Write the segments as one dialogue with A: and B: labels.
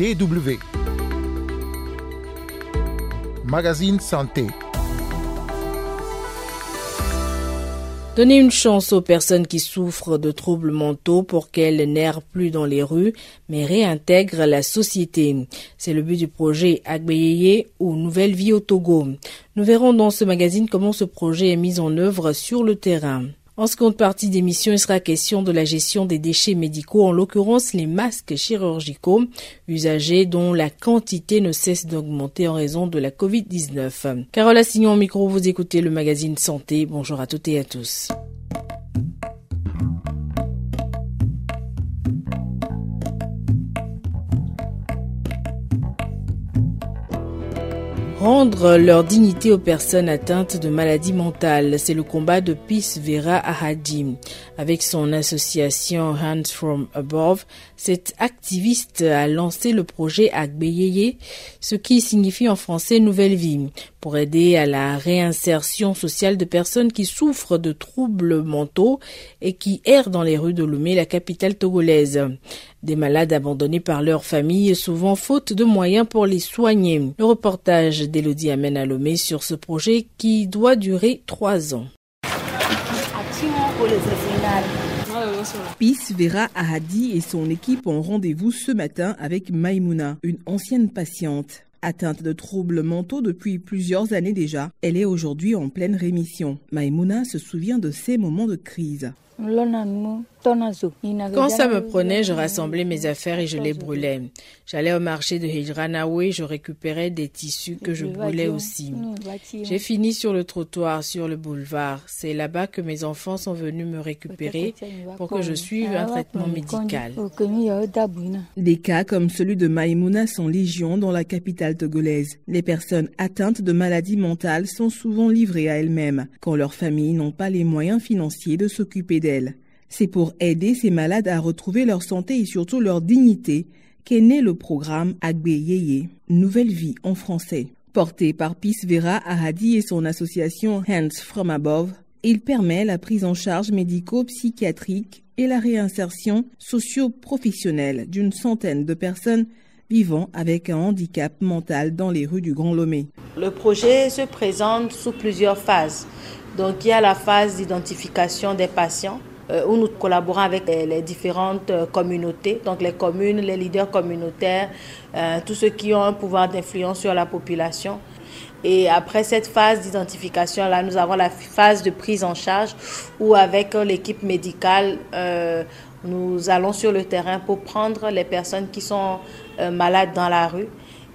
A: DW. Magazine Santé.
B: Donner une chance aux personnes qui souffrent de troubles mentaux pour qu'elles n'errent plus dans les rues, mais réintègrent la société. C'est le but du projet Agbeyeye ou Nouvelle Vie au Togo. Nous verrons dans ce magazine comment ce projet est mis en œuvre sur le terrain. En seconde partie d'émission, il sera question de la gestion des déchets médicaux, en l'occurrence les masques chirurgicaux usagés dont la quantité ne cesse d'augmenter en raison de la Covid-19. Carole Assignon au micro, vous écoutez le magazine Santé. Bonjour à toutes et à tous. Rendre leur dignité aux personnes atteintes de maladies mentales, c'est le combat de Peace Vera Ahadi. Avec son association Hands From Above, cet activiste a lancé le projet Agbeyeye, ce qui signifie en français nouvelle vie, pour aider à la réinsertion sociale de personnes qui souffrent de troubles mentaux et qui errent dans les rues de Lomé, la capitale togolaise. Des malades abandonnés par leur famille, souvent faute de moyens pour les soigner. Le reportage d'Elodie amène à sur ce projet qui doit durer trois ans.
C: Peace Vera Ahadi et son équipe ont rendez-vous ce matin avec Maimouna, une ancienne patiente. Atteinte de troubles mentaux depuis plusieurs années déjà, elle est aujourd'hui en pleine rémission. Maimouna se souvient de ces moments de crise.
B: Quand ça me prenait, je rassemblais mes affaires et je les brûlais. J'allais au marché de Hijranawe, je récupérais des tissus que je brûlais aussi. J'ai fini sur le trottoir, sur le boulevard. C'est là-bas que mes enfants sont venus me récupérer pour que je suive un traitement médical.
C: Des cas comme celui de Maïmouna sont légion dans la capitale togolaise. Les personnes atteintes de maladies mentales sont souvent livrées à elles-mêmes quand leurs familles n'ont pas les moyens financiers de s'occuper d'elles. C'est pour aider ces malades à retrouver leur santé et surtout leur dignité qu'est né le programme Agbe Yeye, Nouvelle Vie en français. Porté par Peace Vera Ahadi et son association Hands From Above, il permet la prise en charge médico-psychiatrique et la réinsertion socio-professionnelle d'une centaine de personnes vivant avec un handicap mental dans les rues du Grand Lomé.
D: Le projet se présente sous plusieurs phases. Donc il y a la phase d'identification des patients euh, où nous collaborons avec les, différentes euh, communautés, donc les communes, les leaders communautaires, euh, tous ceux qui ont un pouvoir d'influence sur la population. Et après cette phase d'identification, là, nous avons la phase de prise en charge où avec l'équipe médicale, nous allons sur le terrain pour prendre les personnes qui sont malades dans la rue.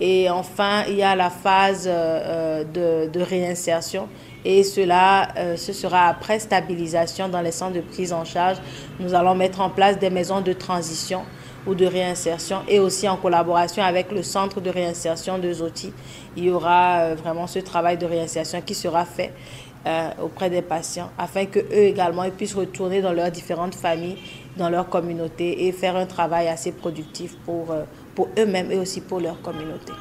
D: Et enfin, il y a la phase de, de réinsertion et cela, euh, ce sera après stabilisation dans les centres de prise en charge. Nous allons mettre en place des maisons de transition ou de réinsertion et aussi en collaboration avec le centre de réinsertion de Zoti. Il y aura euh, vraiment ce travail de réinsertion qui sera fait euh, auprès des patients afin que eux également ils puissent retourner dans leurs différentes familles, dans leur communauté et faire un travail assez productif pour, pour eux-mêmes et aussi pour leur communauté.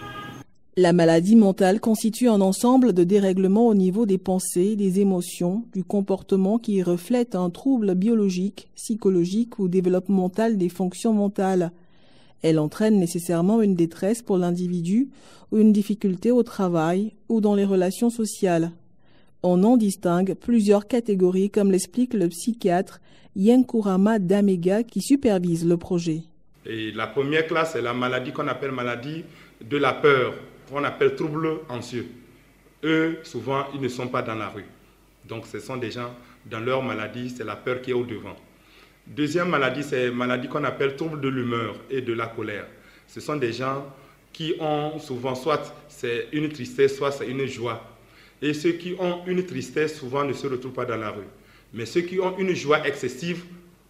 C: La maladie mentale constitue un ensemble de dérèglements au niveau des pensées, des émotions, du comportement qui reflète un trouble biologique, psychologique ou développemental des fonctions mentales. Elle entraîne nécessairement une détresse pour l'individu ou une difficulté au travail ou dans les relations sociales. On en distingue plusieurs catégories comme l'explique le psychiatre Yankurama Damega qui supervise le projet.
E: Et la première classe est la maladie qu'on appelle maladie de la peur qu'on appelle troubles anxieux. Eux, souvent, ils ne sont pas dans la rue. Donc, ce sont des gens, dans leur maladie, c'est la peur qui est au devant. Deuxième maladie, c'est maladie qu'on appelle troubles de l'humeur et de la colère. Ce sont des gens qui ont souvent, soit c'est une tristesse, soit c'est une joie. Et ceux qui ont une tristesse, souvent, ne se retrouvent pas dans la rue. Mais ceux qui ont une joie excessive,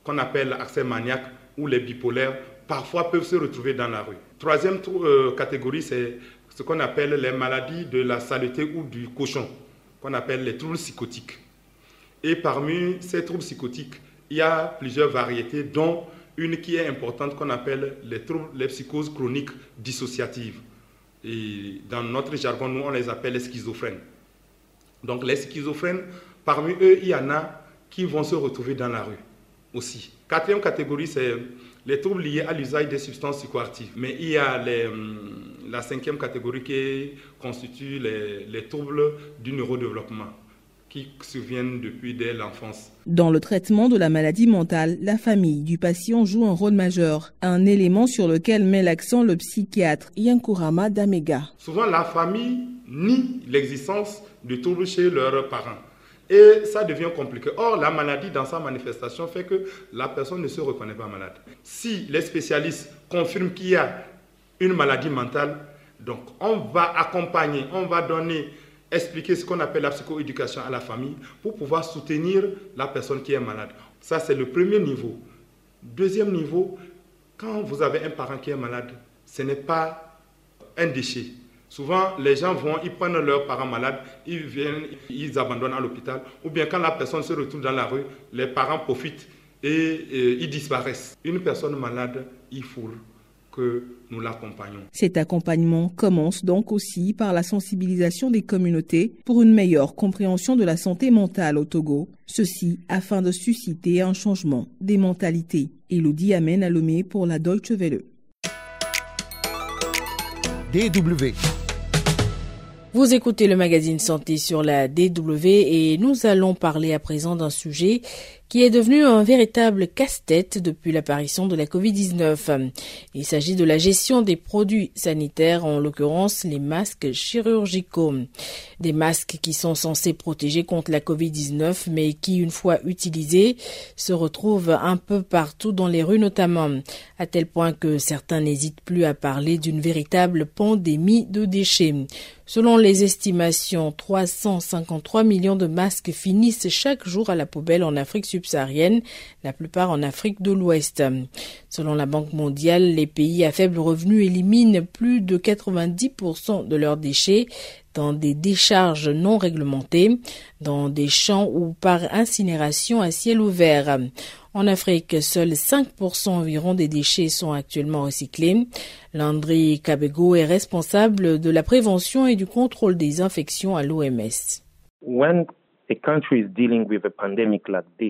E: qu'on appelle l'accès maniaque ou les bipolaires, parfois peuvent se retrouver dans la rue. Troisième euh, catégorie, c'est ce qu'on appelle les maladies de la saleté ou du cochon, qu'on appelle les troubles psychotiques. Et parmi ces troubles psychotiques, il y a plusieurs variétés, dont une qui est importante qu'on appelle les, troubles, les psychoses chroniques dissociatives. Et dans notre jargon, nous, on les appelle les schizophrènes. Donc les schizophrènes, parmi eux, il y en a qui vont se retrouver dans la rue aussi. Quatrième catégorie, c'est les troubles liés à l'usage des substances psychoactives. Mais il y a hum, la cinquième catégorie qui constitue les troubles du neurodéveloppement qui surviennent depuis dès l'enfance.
C: Dans le traitement de la maladie mentale, la famille du patient joue un rôle majeur, un élément sur lequel met l'accent le psychiatre Yankurama Damega.
E: Souvent, la famille nie l'existence de troubles chez leurs parents. Et ça devient compliqué. Or, la maladie, dans sa manifestation, fait que la personne ne se reconnaît pas malade. Si les spécialistes confirment qu'il y a une maladie mentale, donc on va accompagner, on va donner expliquer ce qu'on appelle la psychoéducation à la famille pour pouvoir soutenir la personne qui est malade. Ça, c'est le premier niveau. Deuxième niveau, quand vous avez un parent qui est malade, ce n'est pas un déchet. Souvent, les gens vont, ils prennent leur parent malade, ils viennent, ils abandonnent à l'hôpital. Ou bien quand la personne se retrouve dans la rue, les parents profitent et, ils disparaissent. Une personne malade, il faut que nous l'accompagnons.
C: Cet accompagnement commence donc aussi par la sensibilisation des communautés pour une meilleure compréhension de la santé mentale au Togo, ceci afin de susciter un changement des mentalités. Elodie Amen Alomé pour la Deutsche Welle.
A: DW.
B: Vous écoutez le magazine Santé sur la DW et nous allons parler à présent d'un sujet qui est devenu un véritable casse-tête depuis l'apparition de la Covid-19. Il s'agit de la gestion des produits sanitaires, en l'occurrence les masques chirurgicaux. Des masques qui sont censés protéger contre la Covid-19, mais qui, une fois utilisés, se retrouvent un peu partout dans les rues notamment, à tel point que certains n'hésitent plus à parler d'une véritable pandémie de déchets. Selon les estimations, 353 millions de masques finissent chaque jour à la poubelle en Afrique la plupart en Afrique de l'Ouest. Selon la Banque mondiale, les pays à faible revenu éliminent plus de 90% de leurs déchets dans des décharges non réglementées, dans des champs ou par incinération à ciel ouvert. En Afrique, seuls 5% environ des déchets sont actuellement recyclés. Landry Kabego est responsable de la prévention et du contrôle des infections à l'OMS.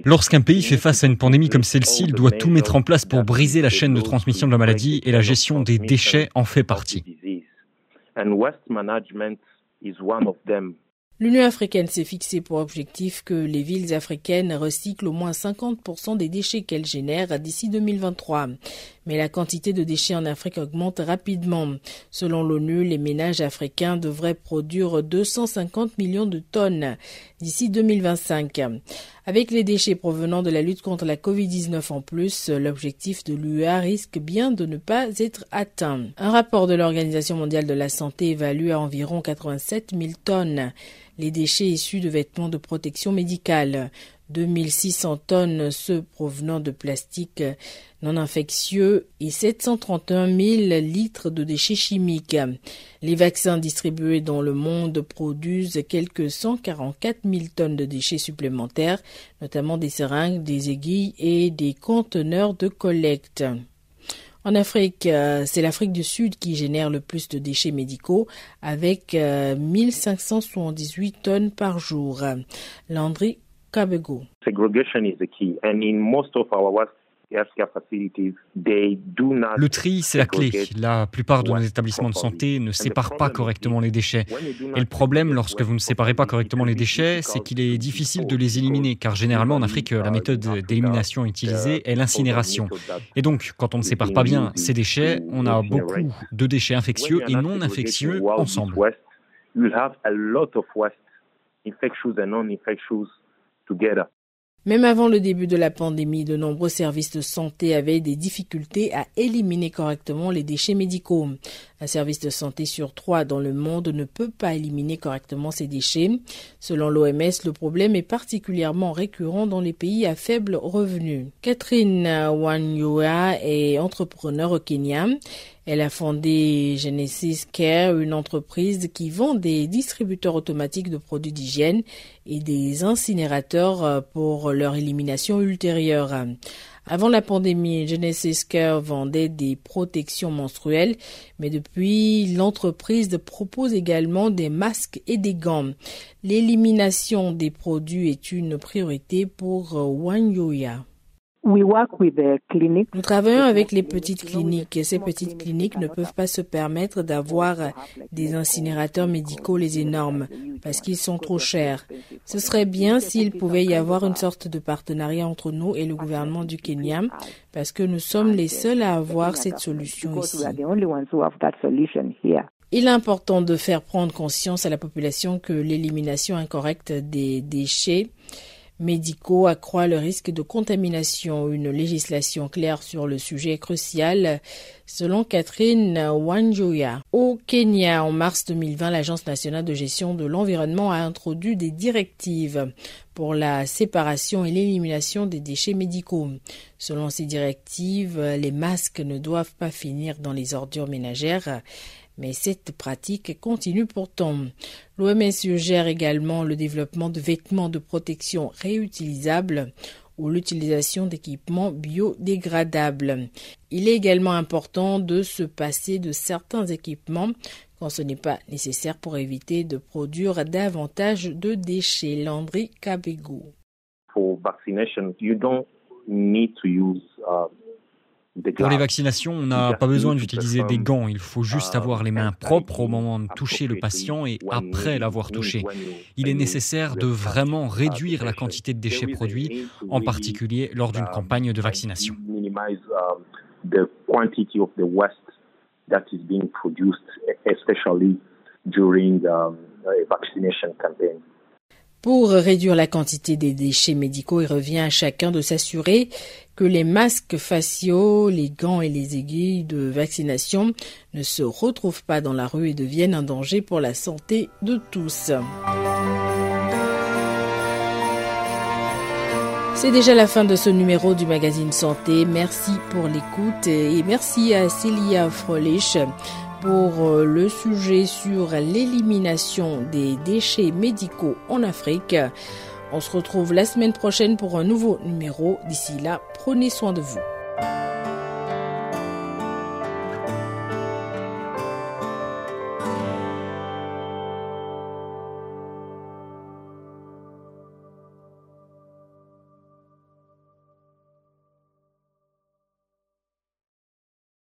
F: Lorsqu'un pays fait face à une pandémie comme celle-ci, il doit tout mettre en place pour briser la chaîne de transmission de la maladie et la gestion des déchets en fait partie.
B: L'Union africaine s'est fixée pour objectif que les villes africaines recyclent au moins 50% des déchets qu'elles génèrent d'ici 2023. Mais la quantité de déchets en Afrique augmente rapidement. Selon l'ONU, les ménages africains devraient produire 250 millions de tonnes d'ici 2025. Avec les déchets provenant de la lutte contre la Covid-19 en plus, l'objectif de l'UA risque bien de ne pas être atteint. Un rapport de l'Organisation mondiale de la santé évalue à environ 87 000 tonnes les déchets issus de vêtements de protection médicale. 2600 tonnes ceux provenant de plastique non infectieux et 731 000 litres de déchets chimiques. Les vaccins distribués dans le monde produisent quelques 144 000 tonnes de déchets supplémentaires, notamment des seringues, des aiguilles et des conteneurs de collecte. En Afrique, euh, c'est l'Afrique du Sud qui génère le plus de déchets médicaux avec 1578 euh, tonnes par jour. Landry Kabego.
F: Segregation is the key and in most of our le tri, c'est la clé. La plupart de nos établissements de santé ne séparent pas correctement les déchets. Et le problème, lorsque vous ne séparez pas correctement les déchets, c'est qu'il est difficile de les éliminer, car généralement en Afrique, la méthode d'élimination utilisée est l'incinération. Et donc, quand on ne sépare pas bien ces déchets, on a beaucoup de déchets infectieux et non infectieux ensemble.
B: Même avant le début de la pandémie, de nombreux services de santé avaient des difficultés à éliminer correctement les déchets médicaux. Un service de santé sur trois dans le monde ne peut pas éliminer correctement ces déchets. Selon l'OMS, le problème est particulièrement récurrent dans les pays à faible revenu. Catherine Wanyua est entrepreneur au Kenya. Elle a fondé Genesis Care, une entreprise qui vend des distributeurs automatiques de produits d'hygiène et des incinérateurs pour leur élimination ultérieure. Avant la pandémie, Genesis Care vendait des protections menstruelles, mais depuis, l'entreprise propose également des masques et des gants. L'élimination des produits est une priorité pour Wanyoya. Nous travaillons avec les petites cliniques et ces petites cliniques ne peuvent pas se permettre d'avoir des incinérateurs médicaux les énormes parce qu'ils sont trop chers. Ce serait bien s'il pouvait y avoir une sorte de partenariat entre nous et le gouvernement du Kenya parce que nous sommes les seuls à avoir cette solution ici. Il est important de faire prendre conscience à la population que l'élimination incorrecte des déchets médicaux accroît le risque de contamination. Une législation claire sur le sujet est cruciale, selon Catherine Wanjoya. Au Kenya, en mars 2020, l'Agence nationale de gestion de l'environnement a introduit des directives pour la séparation et l'élimination des déchets médicaux. Selon ces directives, les masques ne doivent pas finir dans les ordures ménagères mais cette pratique continue pourtant. L'OMS suggère également le développement de vêtements de protection réutilisables ou l'utilisation d'équipements biodégradables. Il est également important de se passer de certains équipements quand ce n'est pas nécessaire pour éviter de produire davantage de déchets. Landry Cabego. vaccination, to use uh,
F: pour les vaccinations, on n'a pas besoin d'utiliser des gants, il faut juste avoir les mains propres au moment de toucher le patient et après l'avoir touché. Il est nécessaire de vraiment réduire la quantité de déchets produits, en particulier lors d'une campagne de vaccination.
B: Pour réduire la quantité des déchets médicaux, il revient à chacun de s'assurer que les masques faciaux, les gants et les aiguilles de vaccination ne se retrouvent pas dans la rue et deviennent un danger pour la santé de tous. C'est déjà la fin de ce numéro du magazine Santé. Merci pour l'écoute et merci à Célia Frolich pour euh, le sujet sur l'élimination des déchets médicaux en Afrique. On se retrouve la semaine prochaine pour un nouveau numéro. D'ici là, prenez soin de vous.